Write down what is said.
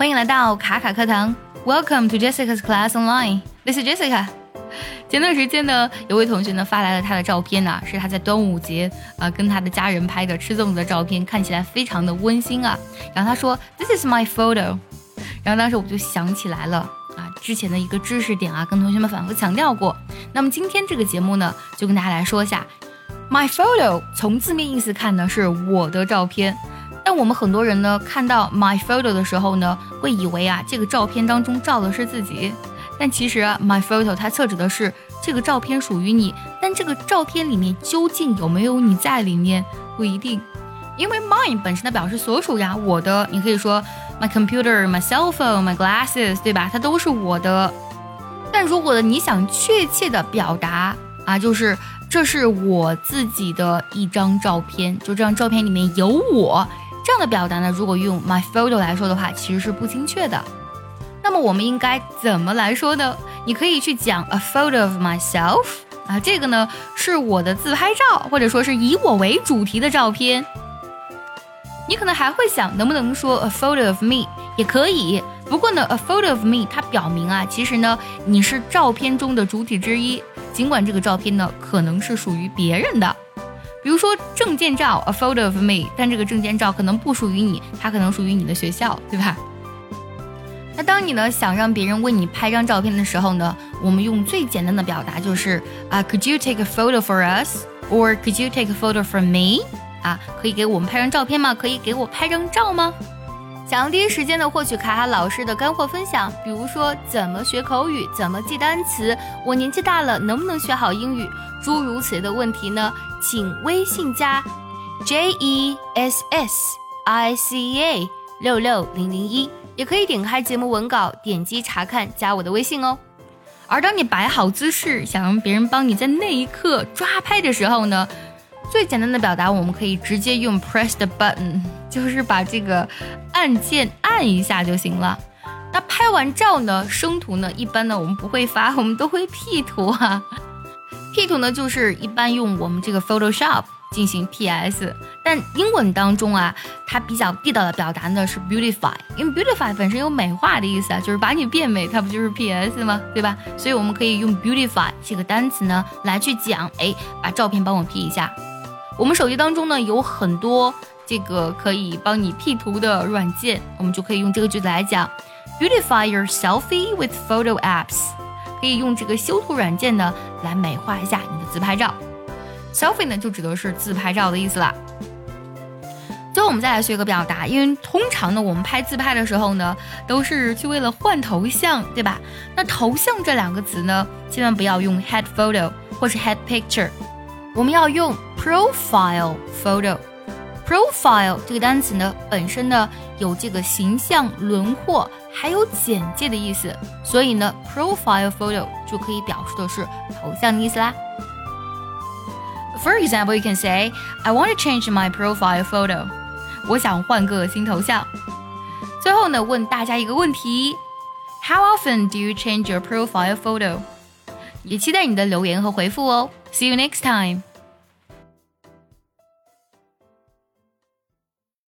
欢迎来到卡卡课堂，Welcome to Jessica's Class Online。This is Jessica。前段时间呢，有位同学呢发来了他的照片呐，是他在端午节啊跟他的家人拍的吃粽子的照片，看起来非常的温馨啊。然后他说，This is my photo。然后当时我就想起来了啊，之前的一个知识点啊，跟同学们反复强调过。那么今天这个节目呢，就跟大家来说一下，my photo 从字面意思看呢，是我的照片。但我们很多人呢，看到 my photo 的时候呢，会以为啊，这个照片当中照的是自己。但其实 my photo 它侧指的是这个照片属于你，但这个照片里面究竟有没有你在里面不一定，因为 mine 本身的表示所属呀，我的，你可以说 my computer、my cell phone、my glasses，对吧？它都是我的。但如果呢，你想确切的表达啊，就是这是我自己的一张照片，就这张照片里面有我。这样的表达呢，如果用 my photo 来说的话，其实是不精确的。那么我们应该怎么来说呢？你可以去讲 a photo of myself 啊，这个呢是我的自拍照，或者说是以我为主题的照片。你可能还会想，能不能说 a photo of me 也可以。不过呢，a photo of me 它表明啊，其实呢你是照片中的主体之一，尽管这个照片呢可能是属于别人的。比如说证件照，a photo of me，但这个证件照可能不属于你，它可能属于你的学校，对吧？那当你呢想让别人为你拍张照片的时候呢，我们用最简单的表达就是啊，Could you take a photo for us？or Could you take a photo for me？啊，可以给我们拍张照片吗？可以给我拍张照吗？想要第一时间的获取卡卡老师的干货分享，比如说怎么学口语，怎么记单词，我年纪大了能不能学好英语？诸如此类的问题呢，请微信加 J E S S I C A 六六零零一，也可以点开节目文稿，点击查看，加我的微信哦。而当你摆好姿势，想让别人帮你在那一刻抓拍的时候呢，最简单的表达，我们可以直接用 press the button，就是把这个按键按一下就行了。那拍完照呢，生图呢，一般呢我们不会发，我们都会 P 图啊。P 图呢，就是一般用我们这个 Photoshop 进行 PS，但英文当中啊，它比较地道的表达呢是 beautify，因为 beautify 本身有美化的意思啊，就是把你变美，它不就是 PS 吗？对吧？所以我们可以用 beautify 这个单词呢来去讲，哎，把照片帮我 P 一下。我们手机当中呢有很多这个可以帮你 P 图的软件，我们就可以用这个句子来讲，beautify your selfie with photo apps。可以用这个修图软件呢来美化一下你的自拍照，selfie 呢就指的是自拍照的意思啦。最后我们再来学一个表达，因为通常呢我们拍自拍的时候呢都是去为了换头像，对吧？那头像这两个词呢千万不要用 head photo 或是 head picture，我们要用 profile photo。Profile 这个单词呢本身呢有这个形象轮廓。还有简介的意思，所以呢，profile photo 就可以表示的是头像的意思啦。For example, you can say, "I want to change my profile photo." 我想换个新头像。最后呢，问大家一个问题：How often do you change your profile photo？也期待你的留言和回复哦。See you next time.